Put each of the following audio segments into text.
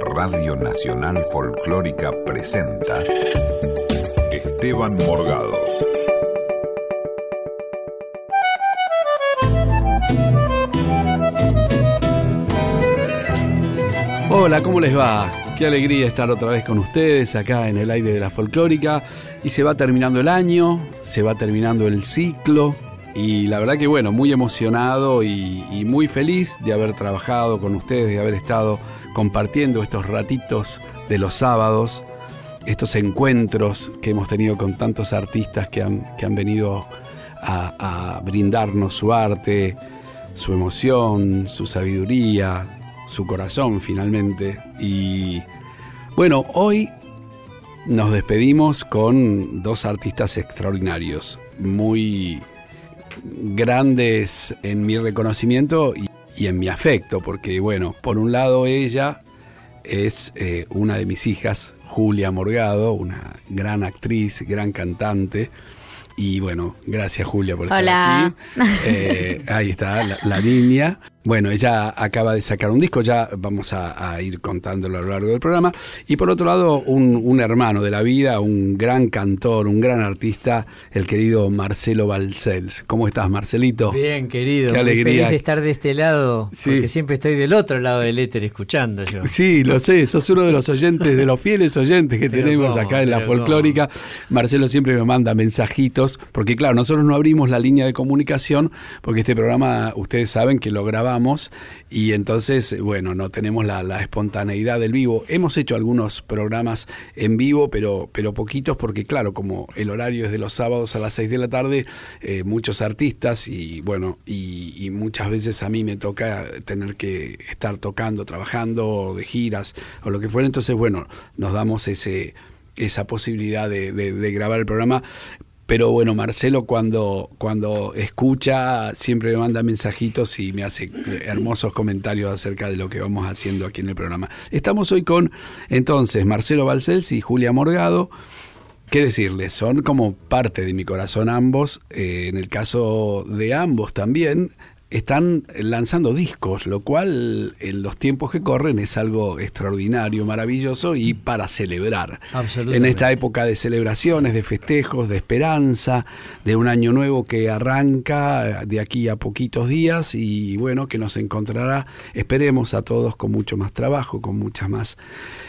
Radio Nacional Folclórica presenta Esteban Morgado. Hola, ¿cómo les va? Qué alegría estar otra vez con ustedes acá en el aire de la folclórica. Y se va terminando el año, se va terminando el ciclo. Y la verdad que bueno, muy emocionado y, muy feliz de haber trabajado con ustedes, de haber estado compartiendo estos ratitos de los sábados, estos encuentros que hemos tenido con tantos artistas que han, que han venido a, brindarnos su arte, su emoción, su sabiduría, su corazón finalmente. Y bueno, hoy nos despedimos con dos artistas extraordinarios, muy grandes en mi reconocimiento y, y en mi afecto, porque bueno, por un lado ella es eh, una de mis hijas, Julia Morgado, una gran actriz, gran cantante. Y bueno, gracias Julia por estar Hola. aquí. Eh, ahí está la, la niña. Bueno, ella acaba de sacar un disco, ya vamos a, a ir contándolo a lo largo del programa. Y por otro lado, un, un hermano de la vida, un gran cantor, un gran artista, el querido Marcelo Balcells. ¿Cómo estás, Marcelito? Bien, querido. Qué muy alegría. feliz de estar de este lado, Sí. porque siempre estoy del otro lado del éter escuchando yo. Sí, lo sé, sos uno de los oyentes, de los fieles oyentes que Pero tenemos cómo, acá en la folclórica. Marcelo siempre me manda mensajitos, porque claro, nosotros no abrimos la línea de comunicación, porque este programa, ustedes saben que lo grabamos y entonces, bueno, no tenemos la, espontaneidad del vivo. Hemos hecho algunos programas en vivo, pero, pero poquitos, porque claro, como el horario es de los sábados a las 6 de la tarde, eh, muchos artistas y bueno, y, muchas veces a mí me toca tener que estar tocando, trabajando, de giras o lo que fuera. Entonces, bueno, nos damos ese, esa posibilidad de grabar el programa. Pero bueno, Marcelo cuando, cuando escucha siempre me manda mensajitos y me hace eh, hermosos comentarios acerca de lo que vamos haciendo aquí en el programa. Estamos hoy con entonces Marcelo Balcells y Julia Morgado. ¿Qué decirles? Son como parte de mi corazón ambos. Eh, en el caso de ambos también, están lanzando discos, lo cual en los tiempos que corren es algo extraordinario, maravilloso y para celebrar. En esta época de celebraciones, de festejos, de esperanza, de un año nuevo que arranca de aquí a poquitos días y bueno, que nos encontrará, esperemos a todos con mucho más trabajo, con muchas más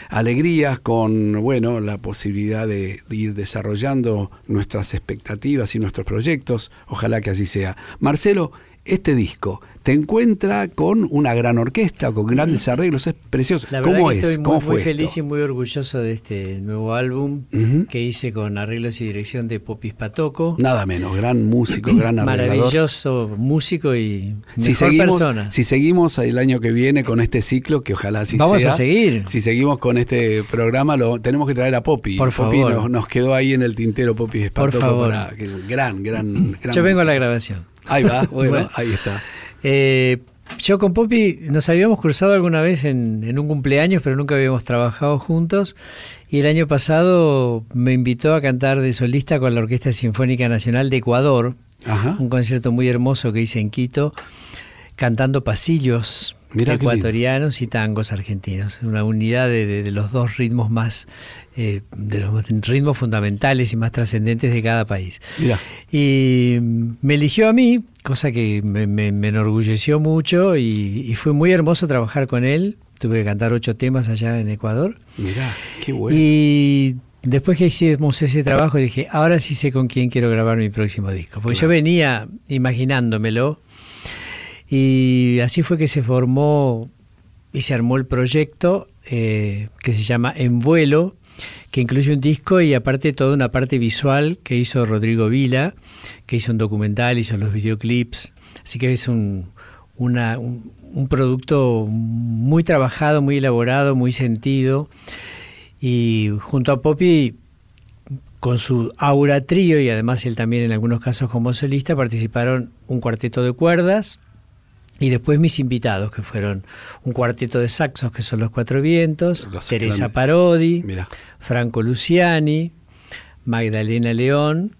alegrías, con bueno, la posibilidad de, de ir desarrollando nuestras expectativas y nuestros proyectos. Ojalá que así sea. Marcelo, este disco te encuentra con una gran orquesta, con grandes arreglos, es precioso. La ¿Cómo que es? estoy muy, ¿Cómo muy fue feliz esto? y muy orgulloso de este nuevo álbum que hice con arreglos y dirección de Popis Patoco. Nada menos, gran músico, gran arreglador. Maravilloso músico y Si mejor seguimos, persona. si seguimos el año que viene con este ciclo, que ojalá así Vamos sea. a seguir. Si seguimos con este programa, lo tenemos que traer a Poppy. Por Poppy favor. nos, nos quedó ahí en el tintero Poppy Espartoco Por favor. para que gran, gran, gran Yo vengo a la grabación. Ahí va, bueno, Bueno. ahí está. Eh, yo con Poppy nos habíamos cruzado alguna vez en, en un cumpleaños, pero nunca habíamos trabajado juntos. Y el año pasado me invitó a cantar de solista con la Orquesta Sinfónica Nacional de Ecuador, Ajá. un concierto muy hermoso que hice en Quito, cantando pasillos Mirá ecuatorianos y tangos argentinos. Una unidad de, de- de los dos ritmos más, eh, de los ritmos fundamentales y más trascendentes de cada país. Mira, Y me eligió a mí, cosa que me, me- me enorgulleció mucho y, y fue muy hermoso trabajar con él. Tuve que cantar ocho temas allá en Ecuador. mira, qué bueno. Y después que hicimos ese trabajo dije, ahora sí sé con quién quiero grabar mi próximo disco. Porque yo venía imaginándomelo y así fue que se formó y se armó el proyecto eh, que se llama En Vuelo, que incluye un disco y aparte toda una parte visual que hizo Rodrigo Vila, que hizo un documental, hizo los videoclips. Así que es un, un, un producto muy trabajado, muy elaborado, muy sentido. Y junto a Poppy, con su aura trío y además él también en algunos casos como solista, participaron un cuarteto de cuerdas y después mis invitados, que fueron un cuarteto de saxos, que son los cuatro vientos, Los Teresa. Parodi, Mira, Franco Luciani, Magdalena León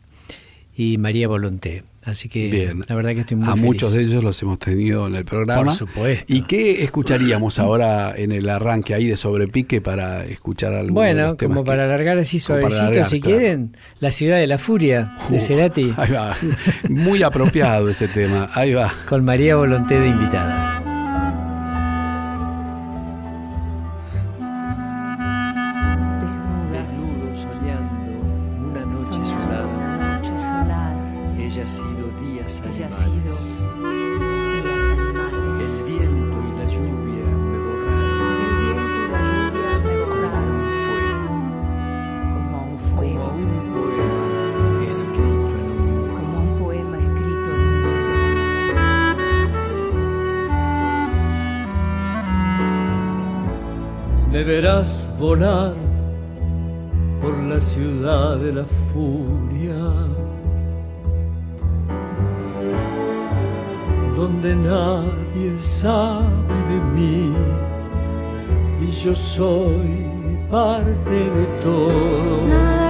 y María Volonté. Así que la verdad que estoy muy A muchos de ellos los hemos tenido en el programa. Por supuesto. ¿Y qué escucharíamos ahora en el arranque ahí de sobrepique para escuchar algo? Bueno, como para alargar así suavecito, si quieren, La ciudad de la furia de uh, Cerati. Ahí va. Muy apropiado ese tema. Ahí va. Con María Volonté de invitada. verás volar por la ciudad de la furia, donde nadie sabe de mí y yo soy parte de todo.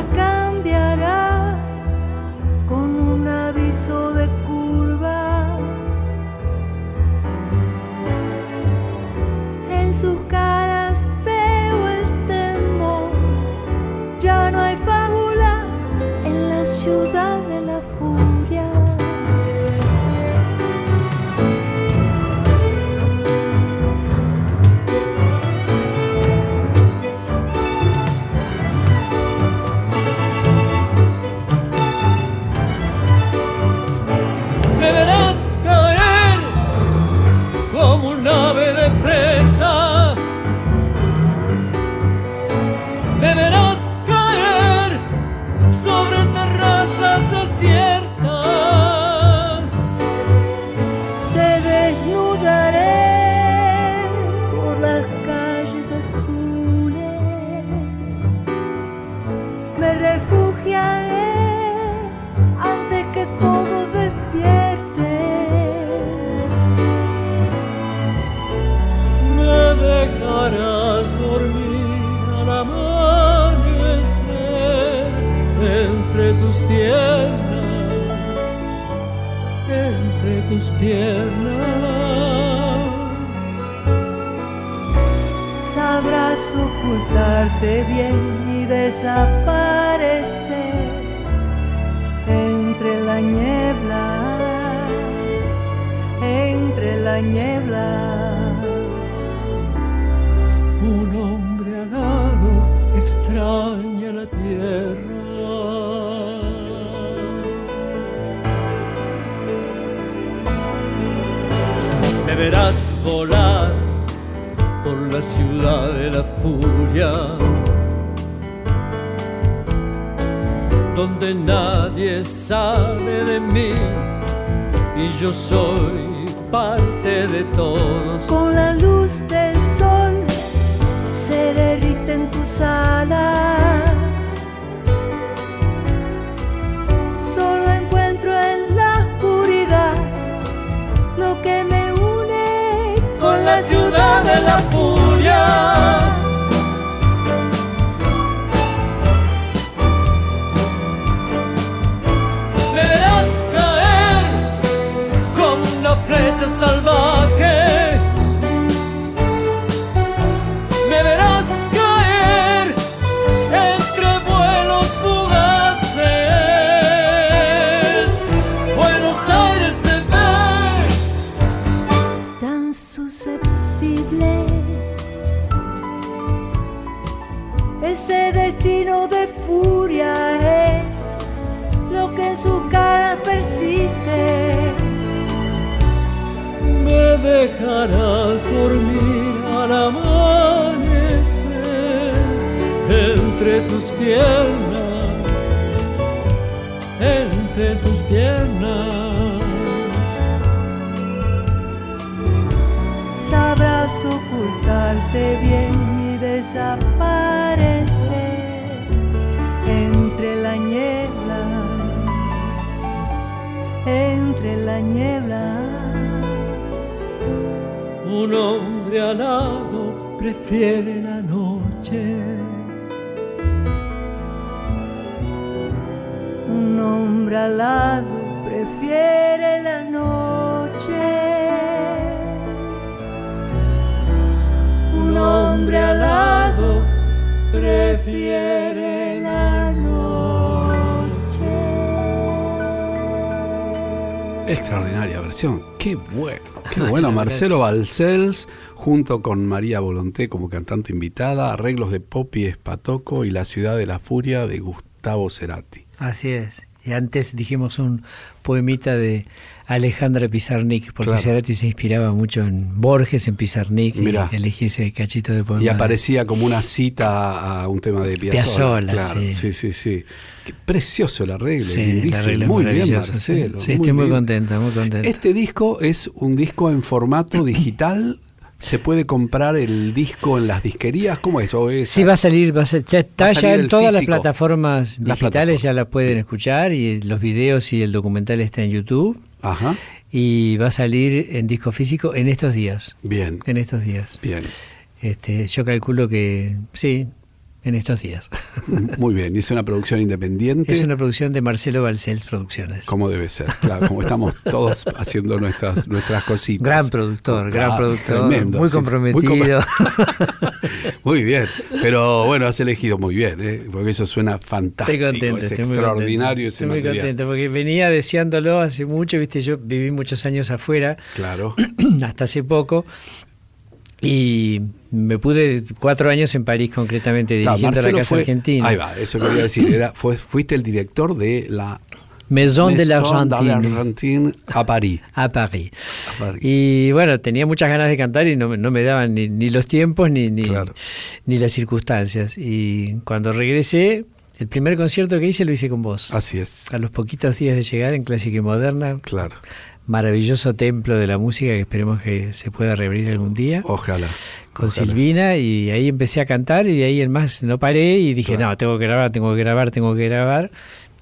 Marcelo Balcells junto con María Volonté como cantante invitada, arreglos de Popi Espatoco y La ciudad de la furia de Gustavo Cerati. Así es. Y antes dijimos un poemita de Alejandra Pizarnik, porque Claro. Cerati se inspiraba mucho en Borges, en Pizarnik, Mirá. y elegí ese cachito de poema. Y aparecía como una cita a un tema de Piazzolla. Piazzolla, claro, sí. sí, sí, sí. Qué precioso el arreglo, Sí, el arreglo muy bien, Marcelo. Sí, Sí, estoy muy bien. contenta, muy contenta. Este disco es un disco en formato digital. ¿Se puede comprar el disco en las disquerías? ¿Cómo es? ¿O es Sí, va a salir, va a ser, ya está ya en todas las plataformas Las digitales, plataformas. ya la pueden escuchar y los videos y el documental está en YouTube Ajá. y va a salir en disco físico en estos días, Bien, en estos días. bien. Este, yo calculo que sí, en estos días. Muy bien. Y es una producción independiente. Es una producción de Marcelo Balcells Producciones. Como debe ser, claro, como estamos todos haciendo nuestras, nuestras cositas. Gran productor, gran Ah, productor, tremendo, muy sí, comprometido. Muy bien, pero bueno, has elegido muy bien, ¿eh? porque eso suena fantástico, Estoy contento, es estoy muy extraordinario contento. ese Estoy muy material. contento porque venía deseándolo hace mucho, viste, yo viví muchos años afuera, Claro, hasta hace poco, y me pude cuatro años en París concretamente dirigiendo la Casa fue- Argentina. Ahí va, eso quería decir, era, fue, fuiste el director de la Maison de la Maison de Argentine. l'Argentine a París. A París. A París. Y bueno, tenía muchas ganas de cantar y no, me- no me daban ni, ni los tiempos ni, ni, Claro. ni las circunstancias. Y cuando regresé, el primer concierto que hice lo hice con vos. Así es, A los poquitos días de llegar en Clásica y Moderna, claro, maravilloso templo de la música que esperemos que se pueda reabrir algún día. ojalá. con ojalá. Silvina y ahí empecé a cantar y de ahí en más no paré y dije, Claro. no, tengo que grabar, tengo que grabar, tengo que grabar.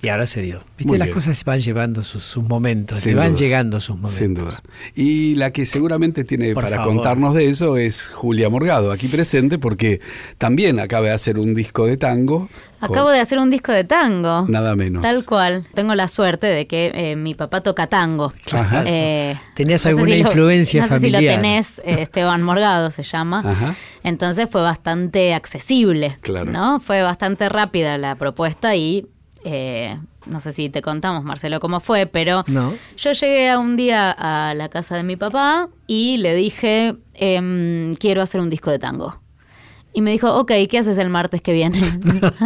Y ahora se dio. Viste, Muy las bien. cosas van llevando sus, sus momentos, Sin le van duda. llegando sus momentos. Sin duda. Y la que seguramente tiene Por para favor. contarnos de eso es Julia Morgado, aquí presente, porque también acaba de hacer un disco de tango. Acabo de hacer un disco de tango. Nada menos. Tal cual. Tengo la suerte de que eh, mi papá toca tango. Ajá. Eh, ¿Tenías alguna si lo- influencia no sé si lo familiar? tenés, eh, Esteban Morgado se llama. Ajá. Entonces fue bastante accesible. Claro. ¿no? Fue bastante rápida la propuesta y eh, no sé si te contamos, Marcelo, cómo fue, pero No. yo llegué a un día a la casa de mi papá y le dije, em, quiero hacer un disco de tango. Y me dijo, ok, ¿qué haces el martes que viene?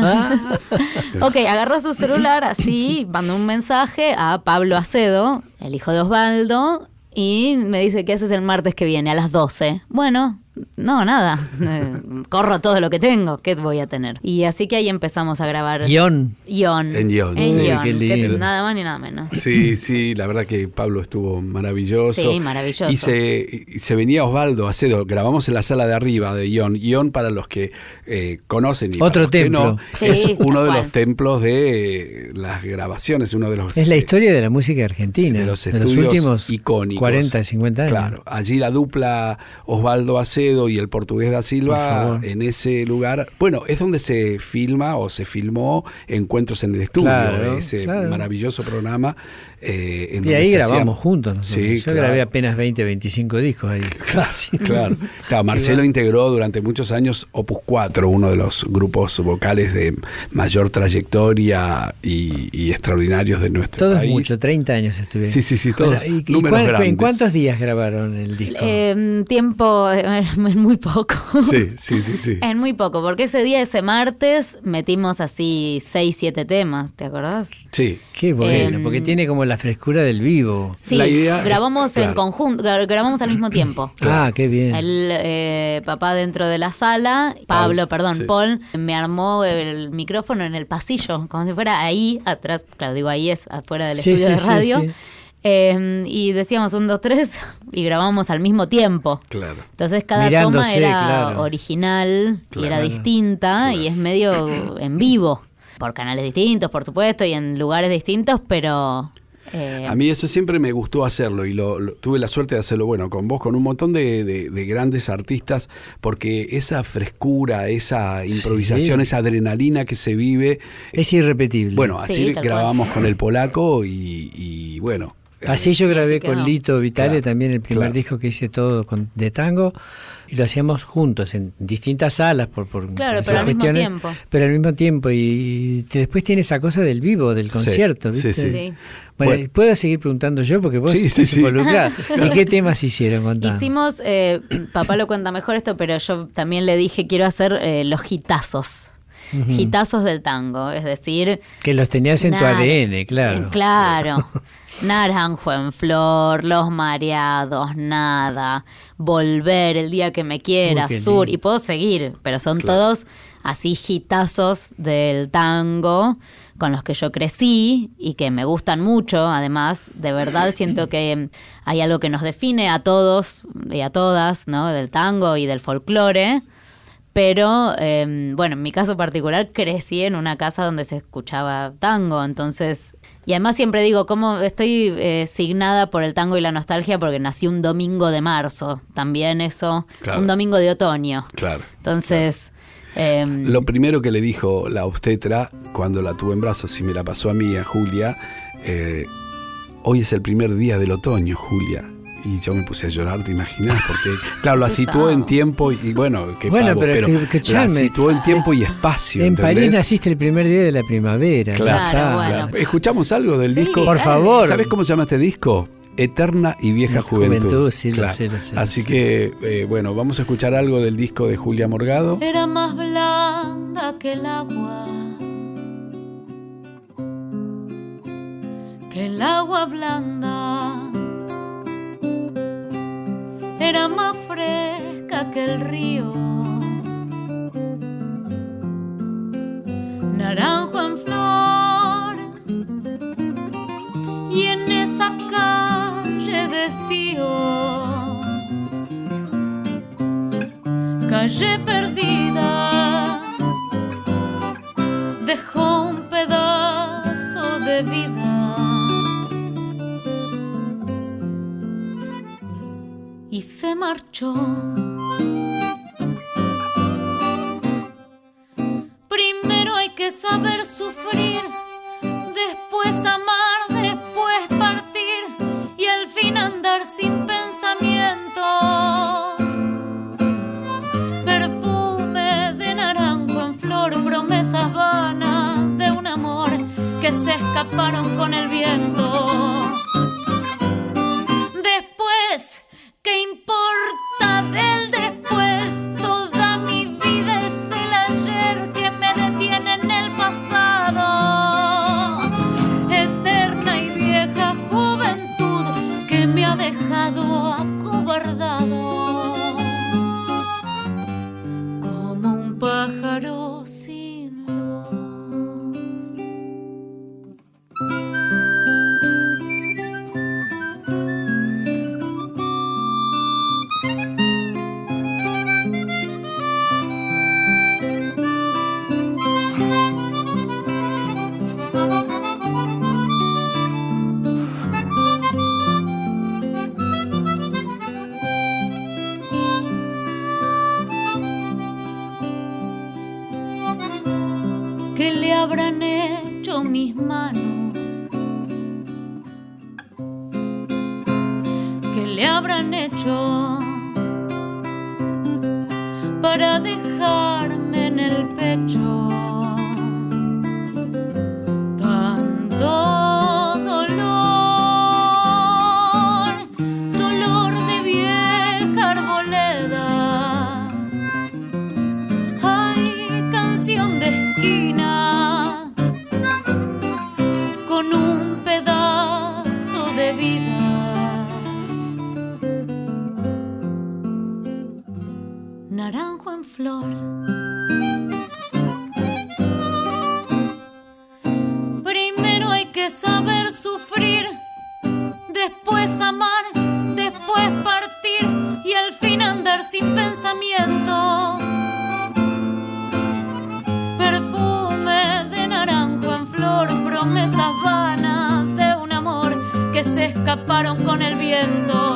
ok, agarró su celular así, mandó un mensaje a Pablo Acedo, el hijo de Osvaldo, y me dice, ¿qué haces el martes que viene a las 12? Bueno, no, nada, eh, corro todo lo que tengo, ¿qué voy a tener? Y así que ahí empezamos a grabar. Guión. Ion. En Ion, En sí, qué lindo. nada más ni nada menos. Sí, sí, la verdad que Pablo estuvo maravilloso. Sí, maravilloso. Y se, se venía Osvaldo Acedo, grabamos en la sala de arriba de Ion. Ion, para los que eh, conocen y para Otro que templo. no, Sí, es uno de cual. los templos de eh, las grabaciones, uno de los... Es la eh, historia de la música argentina. de los estudios últimos icónicos. 40, 50 años. Claro, allí la dupla Osvaldo Acedo y el portugués da Silva en ese lugar. Bueno, es donde se filma o se filmó Encuentros en el Estudio, Claro, ese claro. maravilloso programa. Eh, en Y ahí grabamos hacían- juntos. nosotros. Sí, Yo claro. grabé apenas 20, 25 discos ahí. Casi. Claro, claro, Marcelo integró durante muchos años Opus 4, uno de los grupos vocales de mayor trayectoria y, y extraordinarios de nuestro Todo es país. mucho, 30 años estuve. Sí, sí, sí, todos ¿y- y números cuán- ¿En cuántos días grabaron el disco? Eh, tiempo, en muy poco. Sí, sí, sí, sí. En muy poco, porque ese día, ese martes, metimos así seis, siete temas, ¿te acordás? Sí, Qué bueno, Em, porque tiene como la frescura del vivo. Sí, La idea es- grabamos en conjunto, gra- grabamos al mismo tiempo. Ah, qué bien. El eh, papá dentro de la sala, Pablo, perdón, sí. Paul, me armó el micrófono en el pasillo, como si fuera ahí atrás, claro, digo ahí es afuera del Sí, estudio sí, de radio. sí. Eh, y decíamos un, dos, tres, y grabamos al mismo tiempo. claro. Entonces cada toma era claro. original y era distinta y es medio en vivo. Por canales distintos, por supuesto, y en lugares distintos, pero Eh, A mí eso siempre me gustó hacerlo y lo, lo- tuve la suerte de hacerlo, bueno, con vos, con un montón de, de- de grandes artistas, porque esa frescura, esa improvisación, Sí. esa adrenalina que se vive, Es irrepetible. bueno, Sí, así grabamos con el polaco y, y bueno. Así yo grabé con Lito Vitale Claro, también el primer claro. disco que hice todo con- de tango y lo hacíamos juntos en distintas salas por, por Claro, esas pero al mismo tiempo. pero al mismo tiempo y, te- después tiene esa cosa del vivo, del concierto, sí, ¿viste? sí. Sí. Bueno, Bueno. puedo seguir preguntando yo porque vos estás sí. involucrada. ¿Y qué temas hicieron contando? Hicimos, eh, papá lo cuenta mejor esto, pero yo también le dije, quiero hacer eh, los Hitazos del tango, es decir... Que los tenías en tu ADN, claro. eh, Claro. Naranjo en flor, los mareados, nada, volver el día que me quiera, Uy, sur, lindo. y puedo seguir, pero son Claro. todos así hitazos del tango con los que yo crecí y que me gustan mucho, además, de verdad siento que hay algo que nos define a todos y a todas, ¿no? Del tango y del folclore. Pero, eh, bueno, en mi caso particular crecí en una casa donde se escuchaba tango, entonces... Y además siempre digo, ¿cómo estoy eh, signada por el tango y la nostalgia? Porque nací un domingo de marzo, también eso, Claro. un domingo de otoño. Claro. Entonces, eh, Lo primero que le dijo la obstetra cuando la tuvo en brazos y me la pasó a mí, a Julia, eh, hoy es el primer día del otoño, Julia. Y yo me puse a llorar, ¿te imaginas? Porque, claro, la situó en tiempo y, y bueno, qué Bueno, pero pero, que- la situó en tiempo y espacio. en ¿entendés? París naciste el primer día de la primavera. Claro, está. bueno. Claro. ¿Escuchamos algo del Sí, disco? Por favor. ¿Sabes cómo se llama este disco? Eterna y vieja juventud. Juventud, sí, lo sé, lo sé, lo Así sé. que, eh, bueno, vamos a escuchar algo del disco de Julia Morgado. Era más blanda que el agua. Que el agua blanda. Era más fresca que el río. Naranjo en flor. Y en esa calle de estío calle perdida dejó un pedazo de vida y se marchó. Primero hay que saber sufrir, después amar, después partir y al fin andar sin pensamientos perfume de naranjo en flor, promesas vanas de un amor que se escaparon con el viento. Naranjo en flor. Primero hay que saber sufrir, después amar, después partir y al fin andar sin pensamiento. Perfume de naranjo en flor, promesas vanas de un amor escaparon con el viento.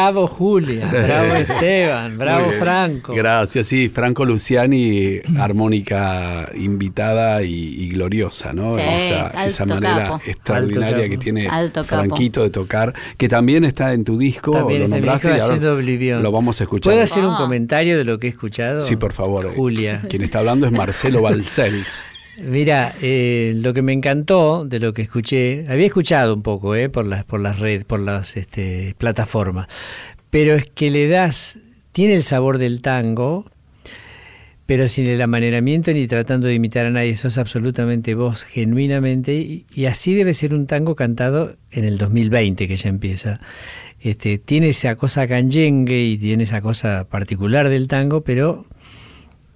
Bravo Julia, bravo Esteban, bravo. Franco. Gracias, sí, Franco Luciani, armónica invitada y, y gloriosa, ¿no? Sí, esa, alto esa manera capo. extraordinaria Alto que tiene Alto capo. Franquito de tocar, que también está en tu disco, También lo nombraste y ahora lo vamos a escuchar. ¿Puedo hacer un Ah. comentario de lo que he escuchado? Sí, por favor. Julia. Quien está hablando es Marcelo Balcells. Mira, eh, lo que me encantó de lo que escuché, había escuchado un poco eh, por las por las redes, por las este, plataformas, pero es que le das, tiene el sabor del tango, pero sin el amaneramiento ni tratando de imitar a nadie, sos absolutamente vos, genuinamente, y, y así debe ser un tango cantado en el 2020 que ya empieza. Este, tiene esa cosa canyengue y tiene esa cosa particular del tango, pero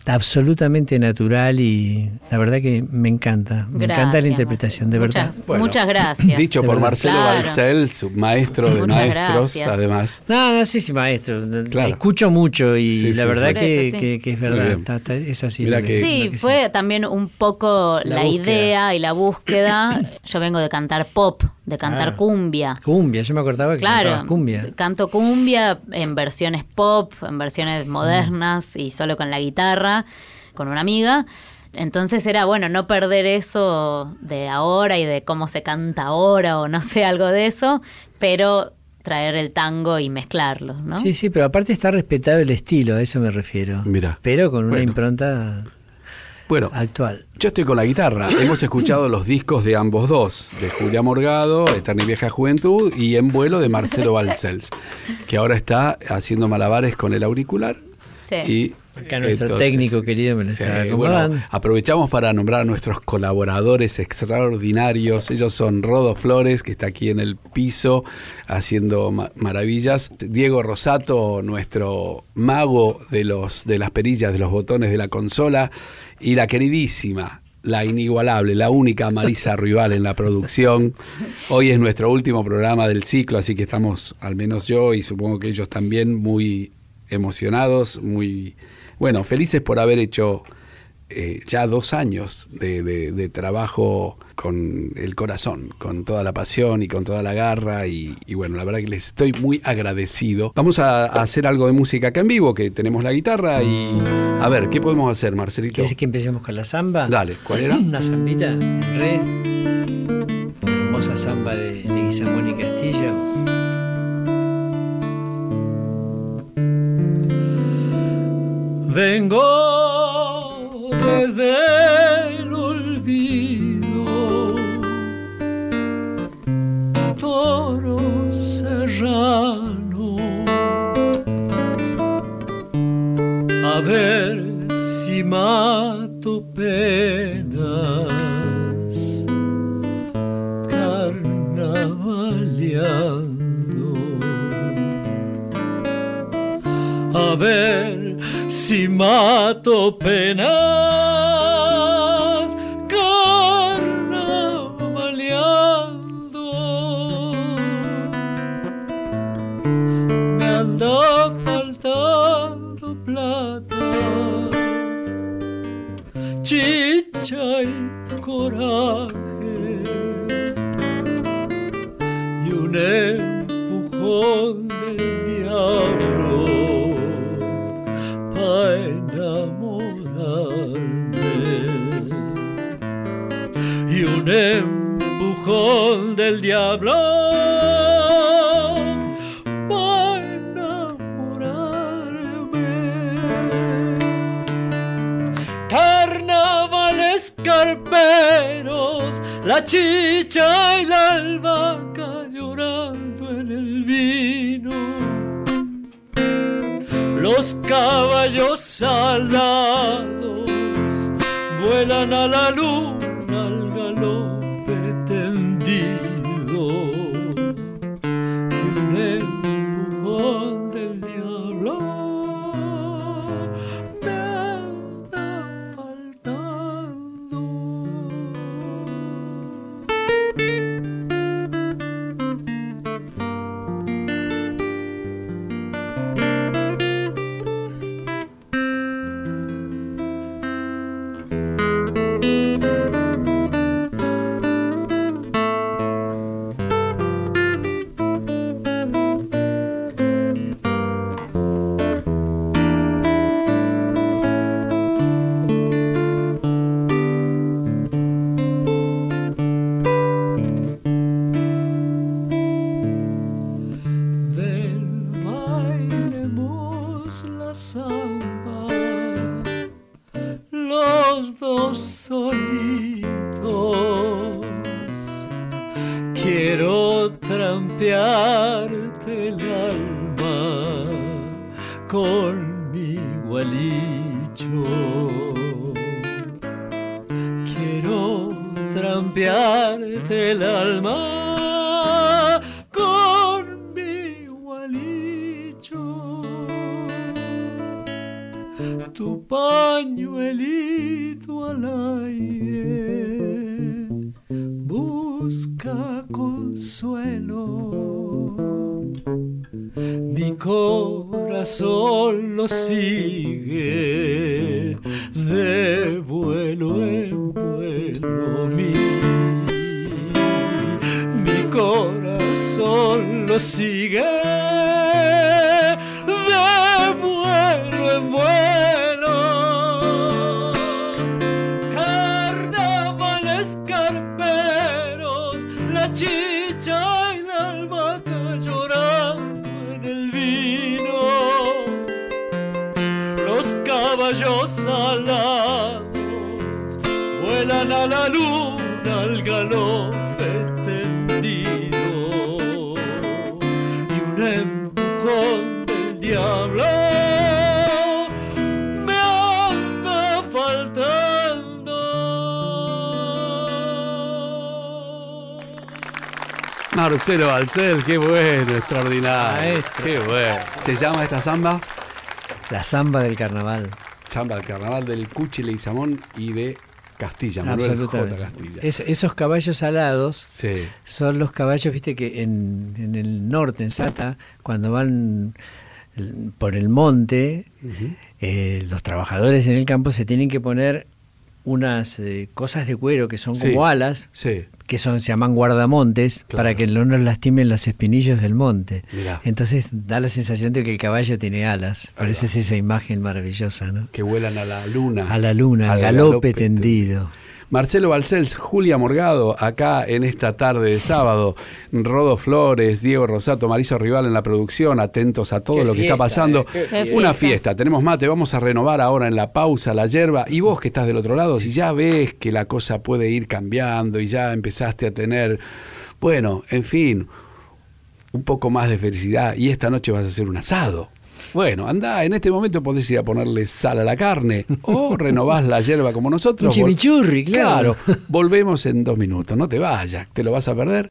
absolutamente natural y la verdad que me encanta. Me encanta la interpretación, de verdad. Muchas, Bueno, muchas gracias. Dicho por. Marcelo Claro. Balcells, maestro de Muchas maestros, gracias. además. No, no sé si maestro. Claro. Escucho mucho y Sí, la sí, verdad sí. que, eso, sí. que- que es verdad. está- está- es así. Mira que- Sí, fue también un poco La idea y la búsqueda. Yo vengo de cantar pop, de cantar Ah. cumbia. Cumbia, yo me acordaba que Claro, cumbia. canto cumbia en versiones pop, en versiones modernas y solo con la guitarra, con una amiga. Entonces era bueno no perder eso de ahora y de cómo se canta ahora o no sé, algo de eso, pero traer el tango y mezclarlos, ¿no? Sí, sí, pero aparte está respetado el estilo, a eso me refiero. Mira. Pero con una Bueno. impronta Bueno, actual. Yo estoy con la guitarra. Hemos escuchado los discos de ambos dos, de Julia Morgado, Eterna y Vieja Juventud, y En Vuelo de Marcelo Balcells, que ahora está haciendo malabares con el auricular. Sí. Y Acá nuestro técnico querido me lo está bueno, aprovechamos para nombrar a nuestros colaboradores extraordinarios. Ellos son Rodo Flores, que está aquí en el piso haciendo ma- maravillas. Diego Rosato, nuestro mago de, los, de las perillas, de los botones de la consola. Y la queridísima, la inigualable, la única Marisa Rival en la producción. Hoy es nuestro último programa del ciclo, así que estamos, al menos yo y supongo que ellos también, muy emocionados, muy, bueno, felices por haber hecho eh, ya dos años de, de- de trabajo con el corazón, con toda la pasión y con toda la garra y, y bueno, la verdad que les estoy muy agradecido. Vamos a, a hacer algo de música acá en vivo, que tenemos la guitarra y a ver, ¿qué podemos hacer, Marcelito? ¿Quieres que empecemos con la samba? Dale, ¿cuál era? Una zambita en re. Hermosa samba de, de Guizamón y Castilla. Vengo desde mato penas la chicha y la albahaca llorando en el vino. Los caballos alados vuelan a la luna al galope corazón Marcelo Balcel, qué bueno, extraordinario. Maestro. Qué bueno. ¿Se llama esta samba? La samba del carnaval. Samba del carnaval del Cuchi Leguizamón y de Castilla, Manuel J. Castilla. Es- esos caballos alados Sí. son los caballos, viste que en, en el norte, en Sata, cuando van por el monte, eh, los trabajadores en el campo se tienen que poner unas eh, cosas de cuero que son Sí. como alas, Sí. que son se llaman guardamontes, Claro. para que no nos lastimen los espinillos del monte. Mirá. Entonces da la sensación de que el caballo tiene alas. Parece esa imagen maravillosa, ¿no? Que vuelan a la luna. A la luna, al galope tendido. Marcelo Balcells, Julia Morgado, acá en esta tarde de sábado. Rodo Flores, Diego Rosato, Marisa Rival en la producción, atentos a todo Qué lo que está pasando. eh, Una fiesta. tenemos mate, vamos a renovar ahora en la pausa la yerba. Y vos que estás del otro lado, si ya ves que la cosa puede ir cambiando y ya empezaste a tener, bueno, en fin, un poco más de felicidad y esta noche vas a hacer un asado. Bueno, anda, en este momento podés ir a ponerle sal a la carne o renovás la yerba como nosotros. Un chimichurri, claro. volvemos en dos minutos, no te vayas, te lo vas a perder.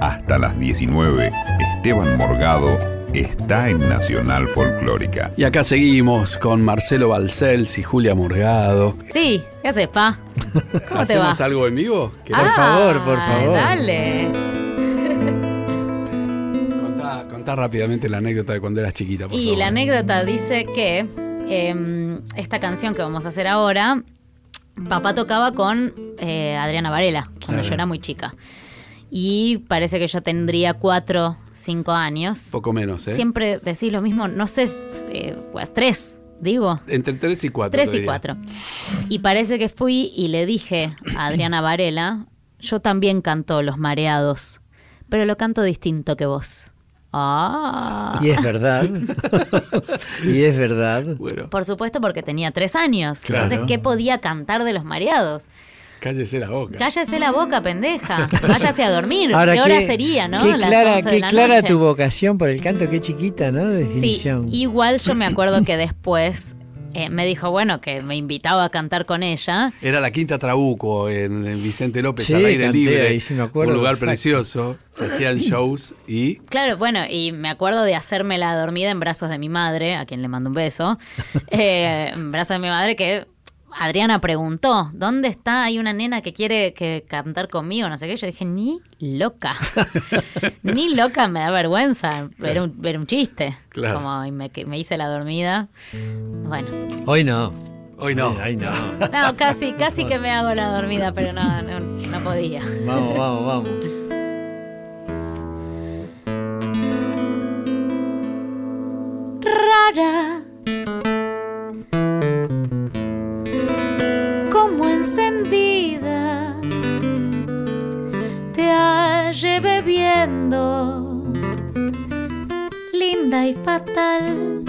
Hasta las 19, Esteban Morgado está en Nacional Folclórica. Y acá seguimos con Marcelo Balcells y Julia Morgado. Sí, ¿qué haces, pa? ¿Cómo te va? ¿Hacemos algo en vivo? Por favor, por Ah, favor. Dale. Contá, rápidamente la anécdota de cuando eras chiquita, por Y favor. la anécdota dice que em, esta canción que vamos a hacer ahora, papá tocaba con eh, Adriana Varela cuando Claro. yo era muy chica. Y parece que yo tendría cuatro, cinco años. Poco menos, ¿eh? Siempre decís lo mismo, no sé, eh, pues, tres, digo. Entre 3 y 4. Tres y cuatro. Y parece que fui y le dije a Adriana Varela, yo también canto Los Mareados, pero lo canto distinto que vos. Ah. Y es verdad. y es verdad. Bueno, Por supuesto porque tenía tres años. Claro. Entonces, ¿qué podía cantar de Los Mareados? cállese la boca. Cállese la boca, pendeja. Váyase a dormir. Ahora, ¿Qué hora sería, no? Qué Las clara, 11 de qué la clara noche. tu vocación por el canto, qué chiquita, ¿no? De Sí, definición. igual yo me acuerdo que después eh, me dijo, bueno, que me invitaba a cantar con ella. Era la Quinta Trabuco en, en Vicente López, Sí, al aire canté libre. ahí, sí me acuerdo, un lugar perfecto. precioso. Hacían shows y Claro, bueno, y me acuerdo de hacerme la dormida en brazos de mi madre, a quien le mando un beso, eh, en brazos de mi madre que Adriana preguntó, ¿dónde está? Hay una nena que quiere que cantar conmigo, no sé qué. Yo dije, ni loca. ni loca, me da vergüenza. Era un, era un chiste. Claro. Como y me, que me hice la dormida. Bueno, Hoy no. hoy no. Ay, no. no, casi, casi que me hago la dormida, pero no, no, no podía. Vamos, vamos, vamos. rara. Encendida, te hallé bebiendo, linda y fatal.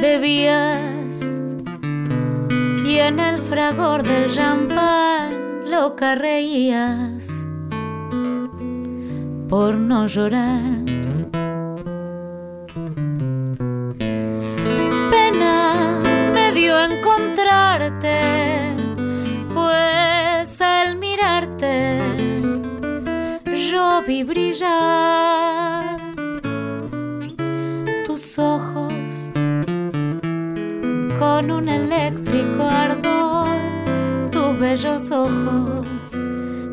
Bebías y en el fragor del champán lo boca reías por no llorar. Encontrarte, pues al mirarte yo vi brillar tus ojos con un eléctrico ardor, tus bellos ojos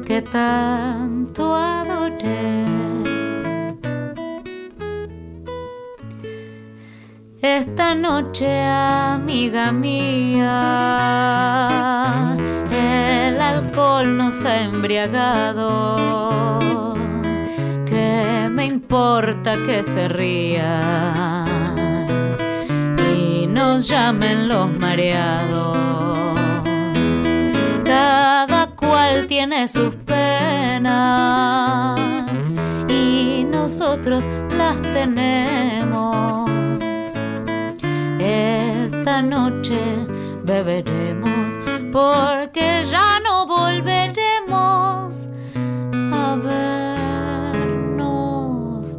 que tanto adoré. Esta noche, amiga mía, el alcohol nos ha embriagado. ¿Qué me importa que se ría y nos llamen los mareados? Cada cual tiene sus penas y nosotros las tenemos. Esta noche beberemos porque ya no volveremos a vernos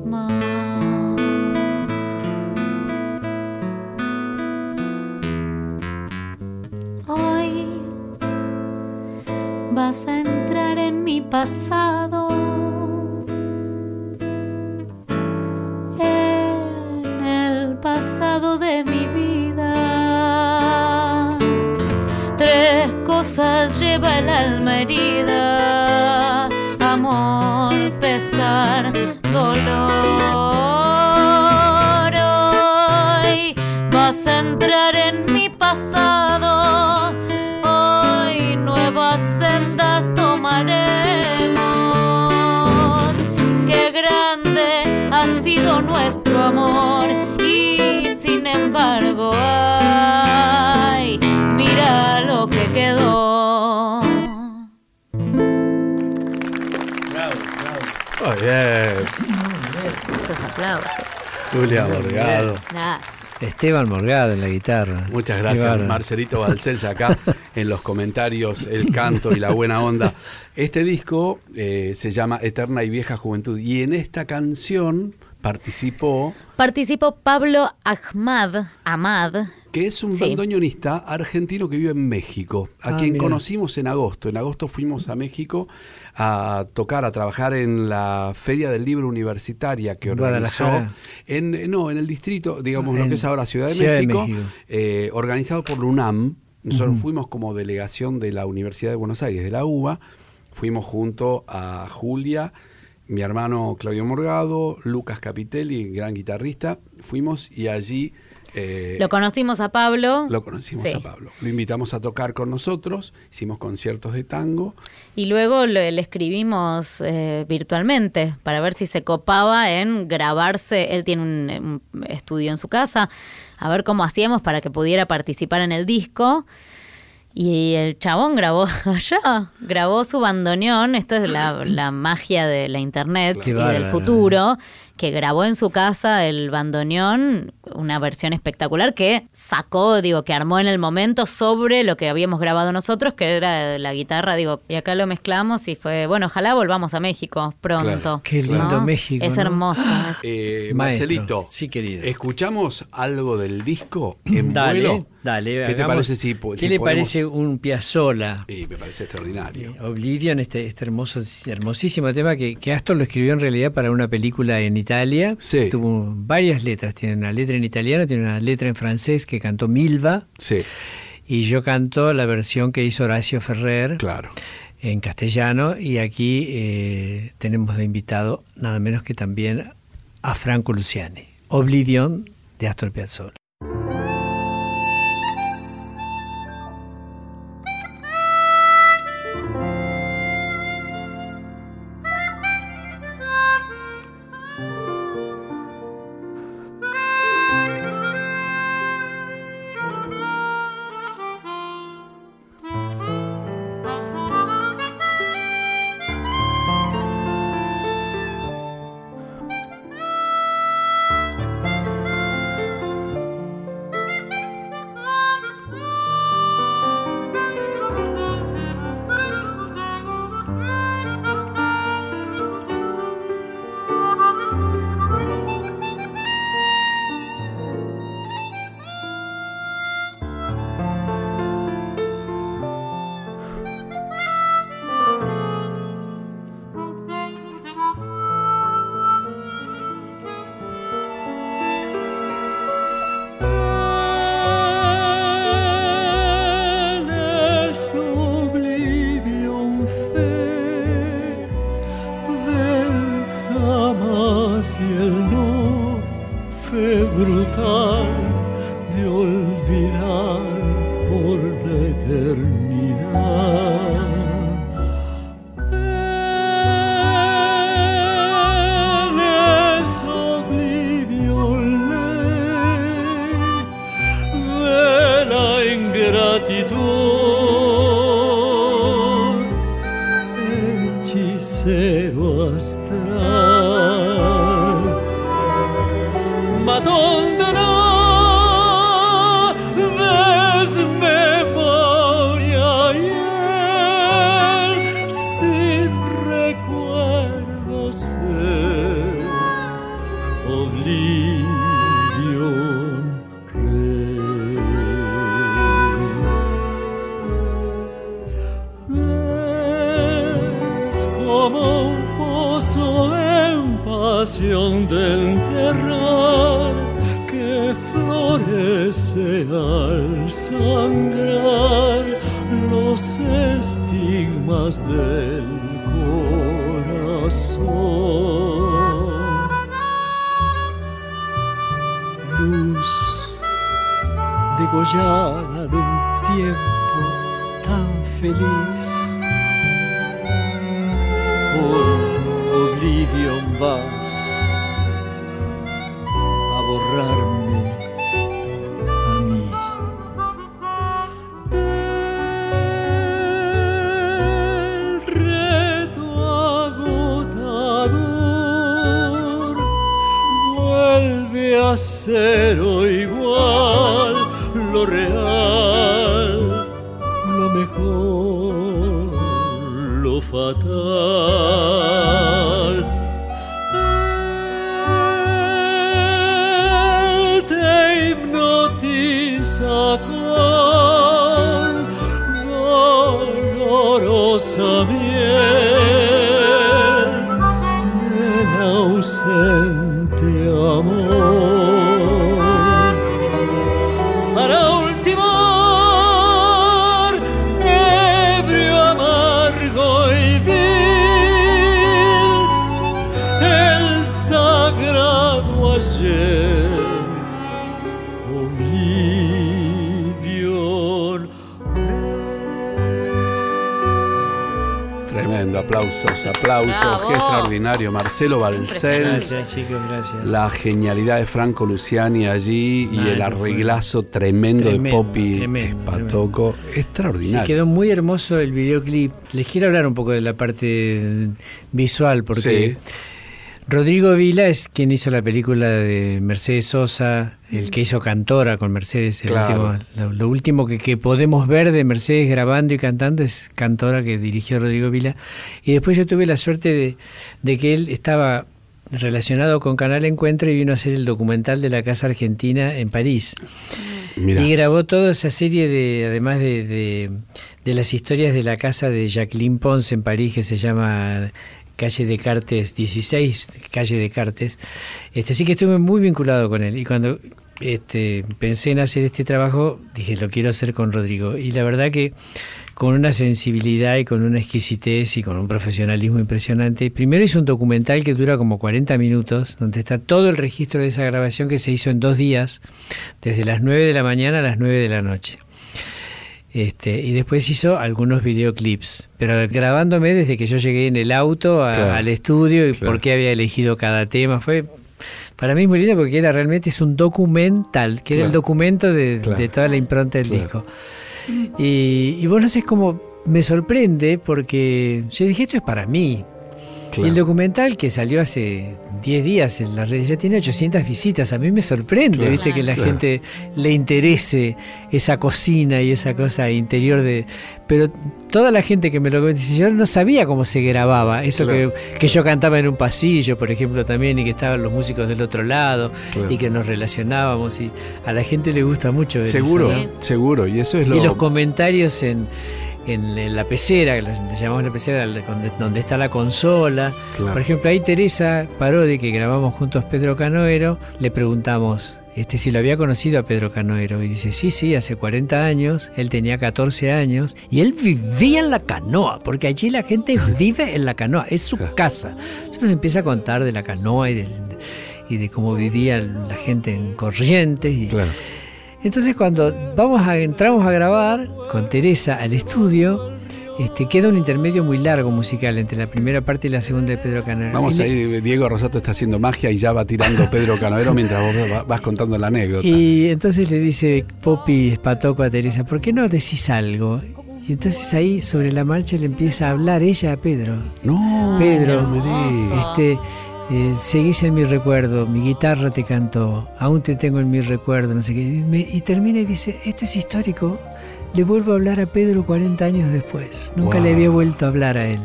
más. Hoy vas a entrar en mi pasado. En el pasado de mi lleva el alma herida. Amor, pesar, dolor. Hoy vas a entrar en mi pasado. Hoy nuevas sendas tomaremos. Qué grande ha sido nuestro amor bien. Esos aplausos. Julia Morgado. Gracias. Esteban Morgado en la guitarra. Muchas gracias. Marcelito Balcells, acá en los comentarios, el canto y la buena onda. Este disco eh, se llama Eterna y Vieja Juventud y en esta canción participó, Participó Pablo Ahmad, Ahmad, que es un Sí. bandoneonista argentino que vive en México, a Ah, quien mira. conocimos en agosto. En agosto fuimos a México a tocar, a trabajar en la Feria del Libro Universitaria que organizó en no en el distrito, digamos Ah, lo que es ahora Ciudad de Ciudad de México, México. eh, organizado por la UNAM. Nosotros fuimos como delegación de la Universidad de Buenos Aires, de la UBA. Fuimos junto a Julia, mi hermano Claudio Morgado, Lucas Capitelli, gran guitarrista. Fuimos y allí eh, Lo conocimos a Pablo. lo conocimos Sí. a Pablo. Lo invitamos a tocar con nosotros, hicimos conciertos de tango. Y luego lo- le escribimos eh, virtualmente para ver si se copaba en grabarse. Él tiene un, un estudio en su casa, a ver cómo hacíamos para que pudiera participar en el disco. Y el chabón grabó allá, grabó su bandoneón. Esto es la, la magia de la internet Qué y del futuro. Que grabó en su casa el bandoneón, una versión espectacular que sacó, digo, que armó en el momento sobre lo que habíamos grabado nosotros, que era la guitarra, digo, y acá lo mezclamos y fue, bueno, ojalá volvamos a México pronto. Claro. Qué lindo México, Es ¿no? hermoso. es- Eh. Marcelito, Sí, querido. ¿escuchamos algo del disco en Dale, vuelo? dale. ¿Qué te parece si, ¿Qué si le parece un Piazzolla? Sí, me parece extraordinario. Oblivion, este, este hermoso, hermosísimo tema que, que Astor lo escribió en realidad para una película en Italia. Sí. Tuvo varias letras. Tiene una letra en italiano, tiene una letra en francés que cantó Milva. Sí, Y yo canto la versión que hizo Horacio Ferrer claro. en castellano. Y aquí eh, tenemos de invitado nada menos que también a Franco Luciani. Oblivion de Astor Piazzolla. dónde del corazón. Luz degollada de un tiempo tan feliz. Aplausos, aplausos, Bravo. qué extraordinario. Marcelo Balcells, Gracias, chicos, gracias. la genialidad de Franco Luciani allí y Ah, el arreglazo tremendo, de Poppy tremendo, Espatoco. Sí, Extraordinario. quedó muy hermoso el videoclip. Les quiero hablar un poco de la parte visual, porque Sí. Rodrigo Vila es quien hizo la película de Mercedes Sosa, el que hizo Cantora con Mercedes. el Claro. último- lo, lo último que, que podemos ver de Mercedes grabando y cantando es Cantora que dirigió Rodrigo Vila. Y después yo tuve la suerte de, de que él estaba relacionado con Canal Encuentro y vino a hacer el documental de la Casa Argentina en París. Y grabó toda esa serie de, además de, de, de las historias de la casa de Jacqueline Pons en París, que se llama Calle de Cartes, 16 Calle de Cartes. Este, así que estuve muy vinculado con él. Y cuando este, pensé en hacer este trabajo, dije, lo quiero hacer con Rodrigo. Y la verdad que con una sensibilidad y con una exquisitez y con un profesionalismo impresionante. Primero hizo un documental que dura como 40 minutos, donde está todo el registro de esa grabación que se hizo en dos días, desde las 9 de la mañana a las 9 de la noche. Este, y después hizo algunos videoclips, pero grabándome desde que yo llegué en el auto a- Claro, al estudio y claro. por qué había elegido cada tema. Fue para mí muy lindo porque era realmente es un documental, que era el Claro. documento de, Claro. de toda la impronta del Claro. disco. Y, y vos no sé cómo me sorprende porque yo dije, esto es para mí. Claro. Y el documental que salió hace 10 días en las redes ya tiene 800 visitas. A mí me sorprende, Claro. viste, que la Claro. gente le interese esa cocina y esa cosa interior de... Pero toda la gente que me lo dice, yo no sabía cómo se grababa. Eso Claro. que, que yo cantaba en un pasillo, por ejemplo, también, y que estaban los músicos del otro lado, Claro. y que nos relacionábamos. Y a la gente le gusta mucho ver eso, Seguro, ¿no? Seguro. Y eso es lo. Y los comentarios en, en, la pecera, que la- llamamos la pecera, donde, está la consola. Claro. Por ejemplo, ahí Teresa Parodi, que grabamos juntos Pedro Canoero, le preguntamos este, si lo había conocido a Pedro Canoero. Y dice, sí, sí, hace 40 años, él tenía 14 años, y él vivía en la canoa, porque allí la gente vive en la canoa, es su casa. Entonces nos empieza a contar de la canoa y de cómo vivía la gente en Corrientes. Y, Claro. Entonces cuando vamos a, entramos a grabar con Teresa al estudio, este, queda un intermedio muy largo musical entre la primera parte y la segunda de Pedro Canal. Vamos a ir, Diego Rosato está haciendo magia y ya va tirando Pedro Canoero mientras vos va- vas contando la anécdota. Y entonces le dice Poppy Espatoco a Teresa, ¿por qué no decís algo? Y entonces ahí sobre la marcha le empieza a hablar ella a Pedro. No, Pedro, no me este, eh, seguís en mi recuerdo, mi guitarra te cantó, aún te tengo en mi recuerdo, no sé qué. Y, me- y termina y dice, esto es histórico, le vuelvo a hablar a Pedro 40 años después. Nunca Wow. le había vuelto a hablar a él.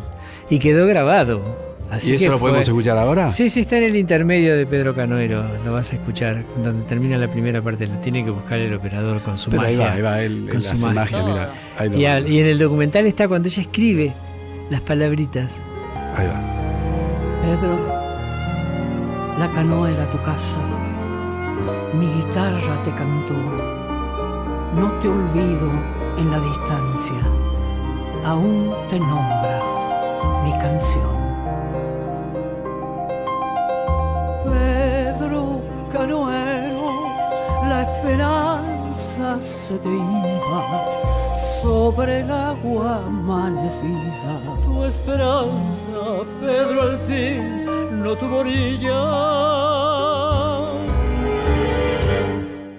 Y quedó grabado. Así ¿Y eso que lo podemos escuchar ahora? Sí, sí, está en el intermedio de Pedro Canoero, lo vas a escuchar, donde termina la primera parte, lo tiene que buscar el operador con su Pero ahí magia. va, ahí va, él, él con su hace magia. magia, mira. Ahí lo Y, va. al- y en el documental está cuando ella escribe las palabritas. Ahí va. Pedro, la canoa era tu casa, mi guitarra te cantó, no te olvido en la distancia, aún te nombra mi canción. Pedro Canoero, la esperanza se te iba sobre el agua amanecida. Tu esperanza, Pedro, al fin no tuvo orilla.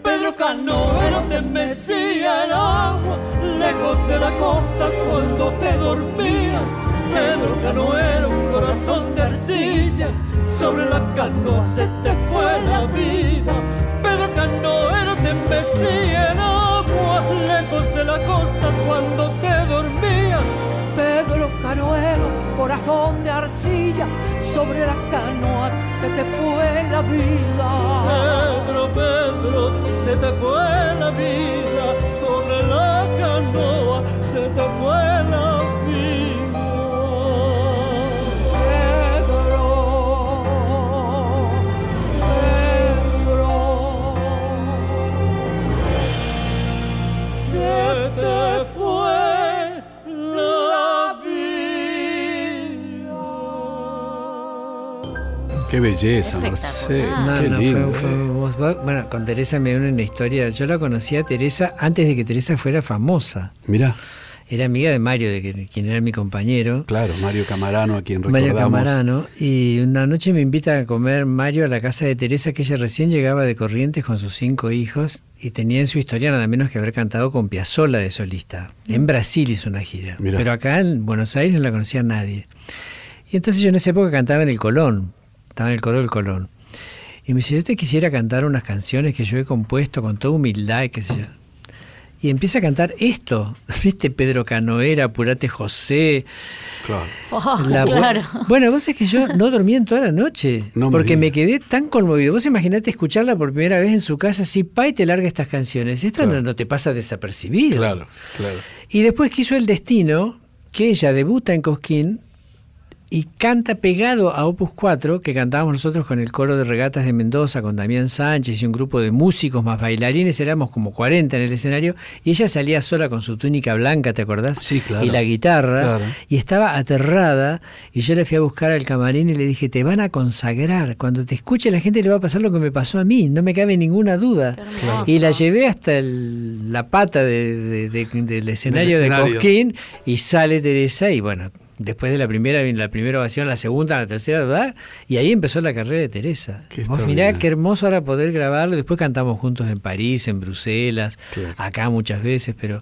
Pedro Canoero te mecía el agua lejos de la costa cuando te dormías. Pedro Canoero, un corazón de arcilla, sobre la canoa se te fue la vida. Pedro Canoero te mecía el agua lejos de la costa cuando te dormías. Pedro Canoero, corazón de arcilla, sobre la canoa se te fue la vida. Pedro, Pedro, se te fue la vida, sobre la canoa se te fue la vida. Qué belleza. Marcelo. No, Qué no, lindo. fue- fue- eh. vos- vos- bueno, con Teresa me une una historia. Yo la conocí a Teresa antes de que Teresa fuera famosa. Mirá, Era amiga de Mario, de quien era mi compañero. claro, Mario Camarano, a quien recordamos. Mario Camarano. Y una noche me invita a comer Mario a la casa de Teresa, que ella recién llegaba de Corrientes con sus cinco hijos y tenía en su historia nada menos que haber cantado con Piazzolla de solista. En Brasil hizo una gira. Mirá. Pero acá en Buenos Aires no la conocía nadie. Y entonces yo en esa época cantaba en el Colón, estaba en el coro del Colón. Y me dice, yo te quisiera cantar unas canciones que yo he compuesto con toda humildad y qué sé yo. Y empieza a cantar esto, ¿viste? Pedro Canoera, Apurate José, Claro. Oh, la- claro. Bueno, vos es que yo no dormí en toda la noche. No porque me, quedé tan conmovido. Vos imaginate escucharla por primera vez en su casa, así, pa, y te larga estas canciones. Esto Claro. no, no te pasa desapercibido. Claro, claro. Y después quiso el destino que ella debuta en Cosquín y canta pegado a Opus 4, que cantábamos nosotros con el coro de regatas de Mendoza, con Damián Sánchez y un grupo de músicos más bailarines, éramos como 40 en el escenario, y ella salía sola con su túnica blanca, ¿te acordás? Sí, claro. Y la guitarra, Claro. y estaba aterrada, y yo la fui a buscar al camarín y le dije, te van a consagrar, cuando te escuche la gente le va a pasar lo que me pasó a mí, no me cabe ninguna duda. Y la llevé hasta el- la pata de- de- de- del escenario de escenario. Cosquín y sale Teresa y bueno, después de la primera, la primera ovación, la segunda, la tercera, ¿verdad? Y ahí empezó la carrera de Teresa. Qué Vos mirá qué hermoso ahora poder grabarlo. Después cantamos juntos en París, en Bruselas, Claro. acá muchas veces, pero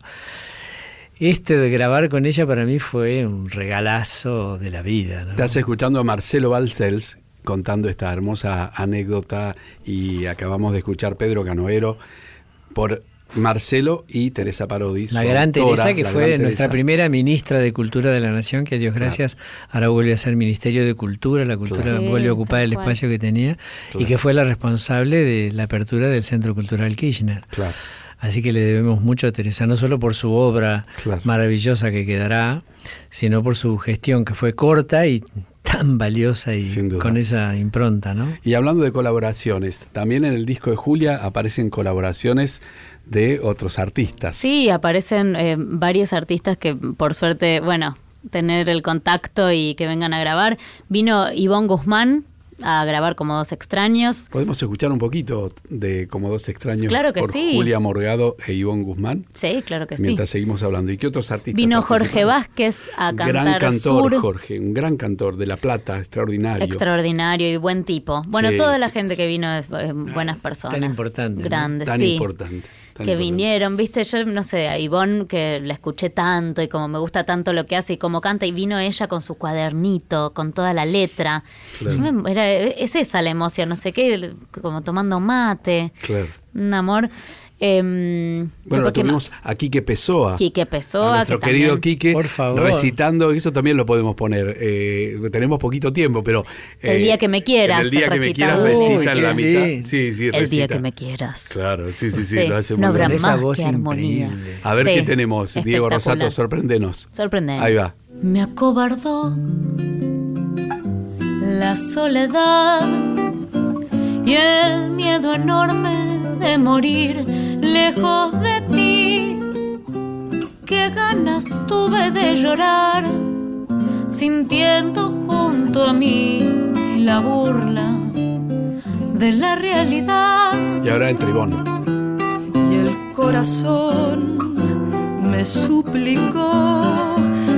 este de grabar con ella para mí fue un regalazo de la vida. ¿no? Estás escuchando a Marcelo Balcells contando esta hermosa anécdota y acabamos de escuchar Pedro Canoero por Marcelo y Teresa Parodi. La gran autora, Teresa, que fue nuestra Teresa. primera ministra de Cultura de la Nación, que a Dios gracias, ahora vuelve a ser Ministerio de Cultura, la cultura. Sí, vuelve a ocupar el cual. espacio que tenía, y que fue la responsable de la apertura del Centro Cultural Kirchner. Claro. Así que le debemos mucho a Teresa, no solo por su obra Claro. maravillosa que quedará, sino por su gestión, que fue corta y tan valiosa y con esa impronta, ¿no? Y hablando de colaboraciones, también en el disco de Julia aparecen colaboraciones de otros artistas. Sí, aparecen eh, varios artistas que por suerte, bueno, tener el contacto y que vengan a grabar. Vino Ivonne Guzmán, a grabar como dos extraños. ¿Podemos escuchar un poquito de Como dos extraños Claro que por sí. Julia Morgado e Ivonne Guzmán? Sí, claro que sí. Mientras seguimos hablando. ¿Y qué otros artistas? Vino Jorge? Vázquez a cantar Gran cantor, Sur. Jorge, un gran cantor de La Plata, extraordinario. Extraordinario y buen tipo. Bueno, Sí. toda la gente que vino es eh, buenas personas. Tan importante, ¿no? Grandes, Tan sí. importante. Tan que importante. vinieron, viste, yo no sé, a Ivonne que la escuché tanto y como me gusta tanto lo que hace y cómo canta y vino ella con su cuadernito, con toda la letra. Claro. Yo me- era- es esa la emoción, no sé qué, como tomando mate, Claro. un amor. Em, Bueno, lo después, ¿qué tuvimos más? a Quique Pessoa. Quique Pessoa, a nuestro que querido también- Quique, Por favor. recitando, eso también lo podemos poner. eh, tenemos poquito tiempo, pero. El eh, día que me quieras, El día que me recita. quieras recita en la mitad. Sí, sí, El día recita. que me quieras. Claro, sí, sí, sí, Sí, lo hace no muy habrá más voz que armonía. increíble. A ver Sí, qué tenemos. Diego Rosato, espectacular. sorprendenos. Sorprendente. Ahí va. Me acobardó la soledad y el miedo enorme de morir lejos de ti. Qué ganas tuve de llorar sintiendo junto a mí la burla de la realidad. Y ahora el tribón. y el corazón me suplicó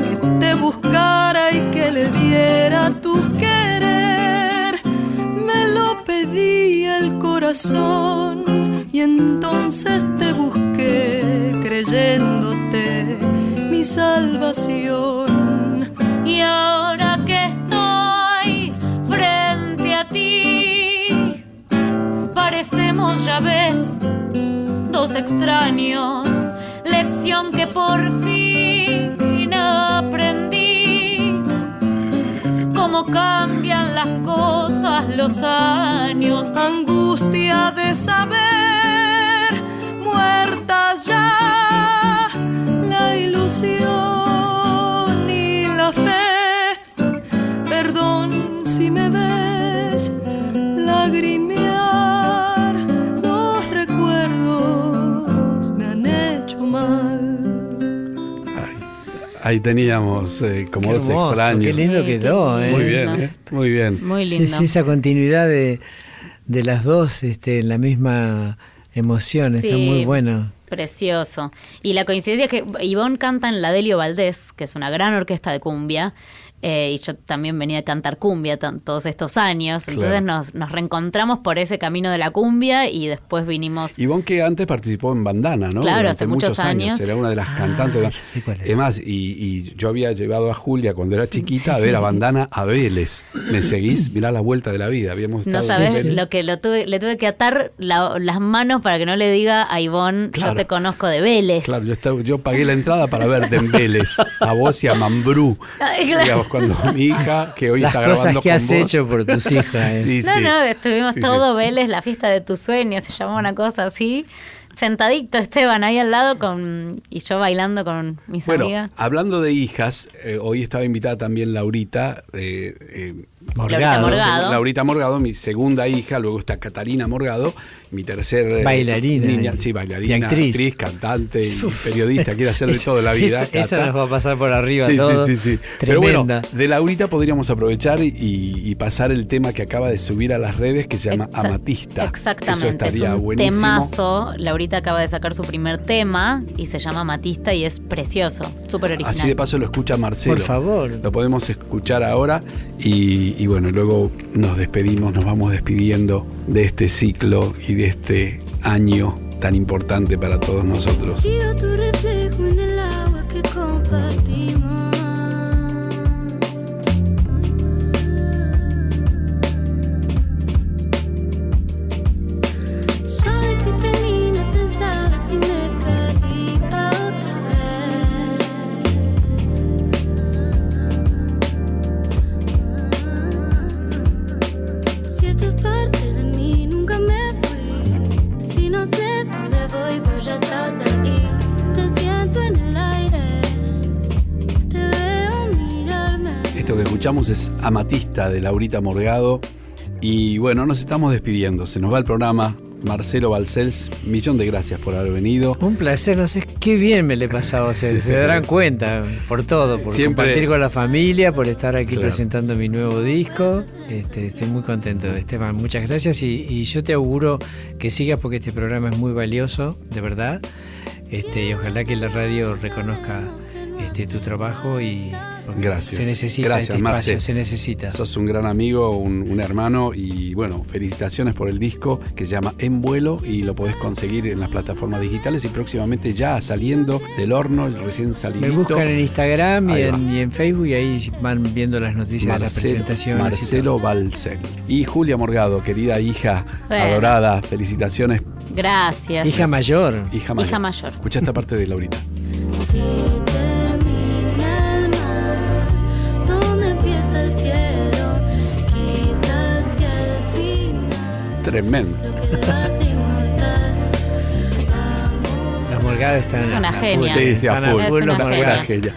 que te buscara y que le diera tu querer. Me lo pedía el corazón y entonces te busqué creyéndote mi salvación. Y ahora que estoy frente a ti, parecemos, ya ves, dos extraños. Lección que por fin aprendí. Cómo cambian las cosas los años. Angustia de saber, ahí teníamos eh, como Qué dos hermoso, extraños. qué lindo Sí, quedó, qué ¿eh? Muy bien, ¿eh? Muy bien. Muy lindo. sí, esa continuidad de, de las dos este, en la misma emoción, está muy bueno. Precioso. Y la coincidencia es que Ivonne canta en la Delio Valdés, que es una gran orquesta de cumbia, eh, y yo también venía a cantar cumbia todos estos años. Entonces Claro. nos, nos reencontramos por ese camino de la cumbia y después vinimos. Ivonne que antes participó en Bandana, ¿no? Claro, Durante hace muchos años. Era una de las Ah, cantantes. ya sé cuál es. Es más, y, y yo había llevado a Julia cuando era chiquita a ver a Bandana a Vélez. ¿Me seguís? Mirá la vuelta de la vida. Habíamos No estado en sabes lo que lo tuve, le tuve que atar la- las manos para que no le diga a Ivonne, Claro. yo te conozco de Vélez. Claro, yo, estaba- yo pagué la entrada para verte en Vélez, a vos y a Mambrú. Ay, claro. Digamos, cuando mi hija, que hoy Las está cosas grabando que con has vos, hecho por tus hijas. Sí, No, sí. no, estuvimos Sí, todo sí. Vélez, la fiesta de tus sueños, se llamaba una cosa así. Sentadito Esteban ahí al lado con y yo bailando con mis Bueno, amigas. hablando de hijas, eh, hoy estaba invitada también Laurita. eh, eh, Laurita Morgado. Laurita Morgado, mi segunda hija, luego está Catalina Morgado, mi tercer eh, Bailarina. niña, sí, bailarina, Y actriz. cantante y Uf. periodista, quiere hacer de Esa- todo en la vida. Esa, nos va a pasar por arriba Sí, todo. sí, sí, sí. Pero bueno, Tremenda. de Laurita podríamos aprovechar y, y pasar el tema que acaba de subir a las redes que se llama Amatista. Exactamente, Eso estaría es un buenísimo. temazo. Laurita acaba de sacar su primer tema y se llama Matista y es precioso, súper original. Así de paso lo escucha Marcelo. Por favor. Lo podemos escuchar ahora y, y bueno, luego nos despedimos, nos vamos despidiendo de este ciclo y de este año tan importante para todos nosotros. Escuchamos es Amatista de Laurita Morgado. Y bueno, nos estamos despidiendo. Se nos va el programa. Marcelo Balcells, millón de gracias por haber venido. Un placer, no sé qué bien me le he pasado, se, se darán cuenta por todo, por Siempre- compartir con la familia, por estar aquí Claro. presentando mi nuevo disco. Este, estoy muy contento, Esteban, muchas gracias y, y yo te auguro que sigas porque este programa es muy valioso, de verdad. Este, y ojalá que la radio reconozca este, tu trabajo y Gracias. se necesita Gracias, este espacio, Marce. se necesita. Sos un gran amigo, un, un hermano y bueno, felicitaciones por el disco que se llama En Vuelo y lo podés conseguir en las plataformas digitales y próximamente ya saliendo del horno, recién salido. Me buscan en Instagram y en, va. y en Facebook y ahí van viendo las noticias de la presentación. Marcelo Balcel. Y Julia Morgado, querida hija, Bueno. adorada, felicitaciones, Gracias. Hija mayor. hija mayor. Hija mayor. Escucha esta parte de Laurita. Tremendo. Las Morgadas están Es una a genia. full. Sí, sí, a full. Es full una los genia. Morgadas. Genia.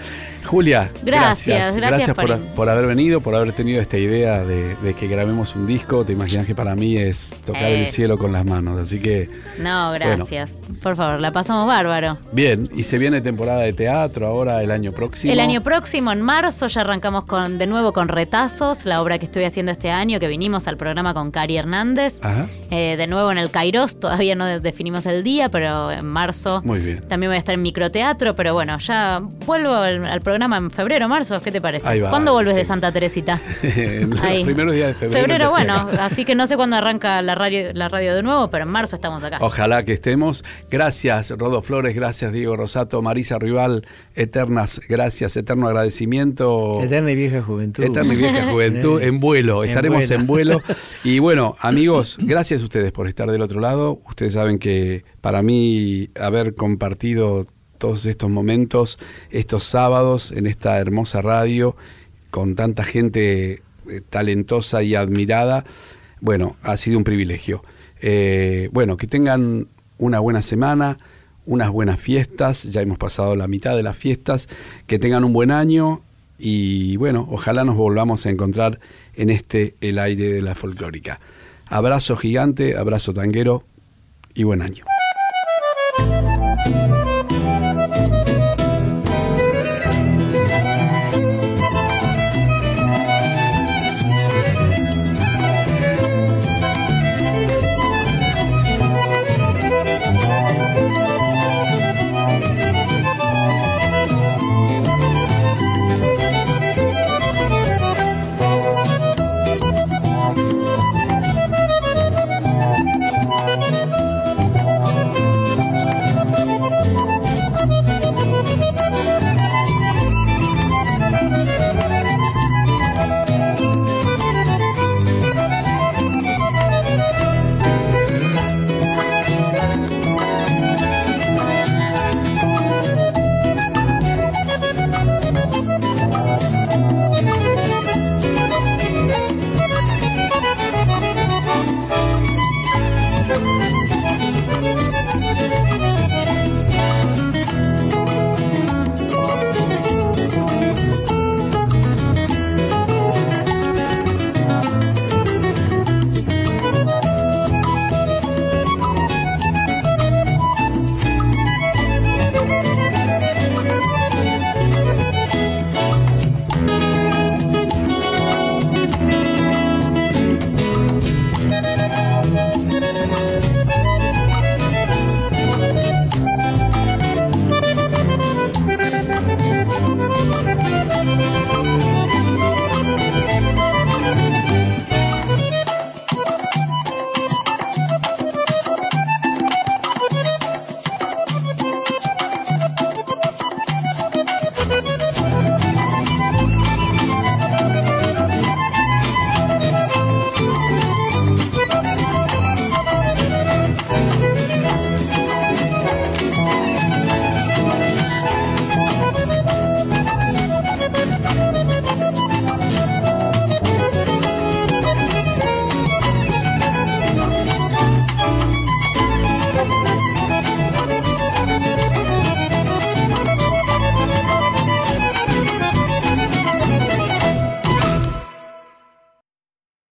Julia, Gracias, gracias por, por- por haber venido, por haber tenido esta idea de, de que grabemos un disco. Te imaginas que para mí es tocar Eh. el cielo con las manos. Así que, No, gracias. Por favor, la pasamos bárbaro. bien. Y se viene temporada de teatro ahora el año próximo. El año próximo, en marzo, ya arrancamos con de nuevo con Retazos, la obra que estoy haciendo este año, que vinimos al programa con Cari Hernández. Ajá, Eh, de nuevo en el Kairos, todavía no de- definimos el día, pero en marzo muy bien. también voy a estar en microteatro, pero bueno, ya vuelvo al, al programa en febrero, marzo, ¿qué te parece? Ahí va, ¿Cuándo volves de. Santa Teresita? En los Ahí. primeros días de febrero. Febrero, bueno, así que no sé cuándo arranca la radio, la radio de nuevo, pero en marzo estamos acá. Ojalá que estemos. Gracias, Rodo Flores. Gracias, Diego Rosato. Marisa Rival. Eternas gracias. Eterno agradecimiento. Eterna y vieja juventud. Eterna y vieja juventud en vuelo. En Estaremos vuelo. en vuelo. Y bueno, amigos, gracias a ustedes por estar del otro lado. Ustedes saben que para mí haber compartido todos estos momentos, estos sábados en esta hermosa radio, con tanta gente eh, talentosa y admirada, bueno, ha sido un privilegio. Eh, bueno, que tengan una buena semana, unas buenas fiestas, ya hemos pasado la mitad de las fiestas, que tengan un buen año y bueno, ojalá nos volvamos a encontrar en este El aire de la folclórica. Abrazo gigante, abrazo tanguero y buen año.